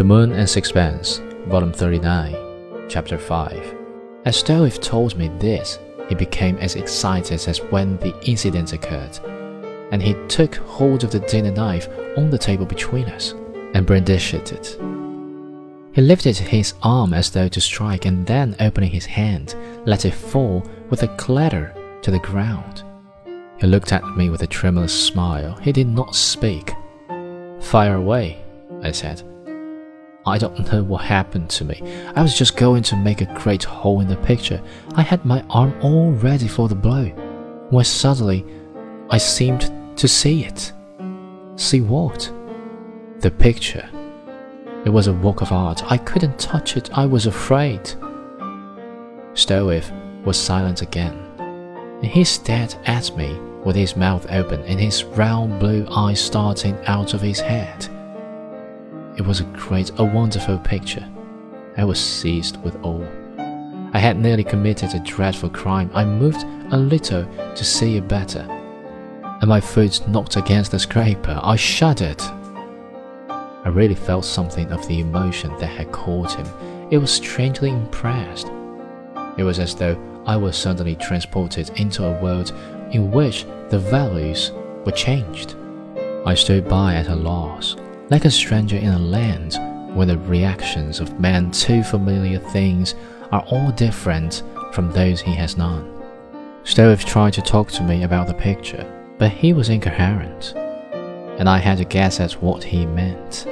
The Moon and Sixpence, Volume 39, Chapter 5. As Stroeve told me this, he became as excited as when the incident occurred, and he took hold of the dinner knife on the table between us and brandished it. He lifted his arm as though to strike, and then, opening his hand, let it fall with a clatter to the ground. He looked at me with a tremulous smile. He did not speak. Fire away, I said. I don't know what happened to me. I was just going to make a great hole in the picture. I had my arm all ready for the blow, when suddenly I seemed to see it. See what? The picture. It was a work of art. I couldn't touch it. I was afraid. Stroeve was silent again, he stared at me with his mouth open and his round blue eyes starting out of his head. It was a great, a wonderful picture. I was seized with awe. I had nearly committed a dreadful crime. I moved a little to see it better, and my foot knocked against the scraper. I shuddered. I really felt something of the emotion that had caught him. It was strangely impressed. It was as though I was suddenly transported into a world in which the values were changed. I stood by at a loss, like a stranger in a land where the reactions of men to familiar things are all different from those he has known. Stroeve tried to talk to me about the picture, but he was incoherent and I had to guess at what he meant.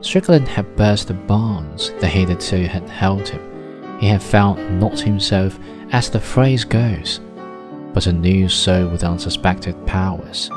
Strickland had burst the bonds that hitherto had held him. He had found not himself, as the phrase goes, but a new soul with unsuspected powers.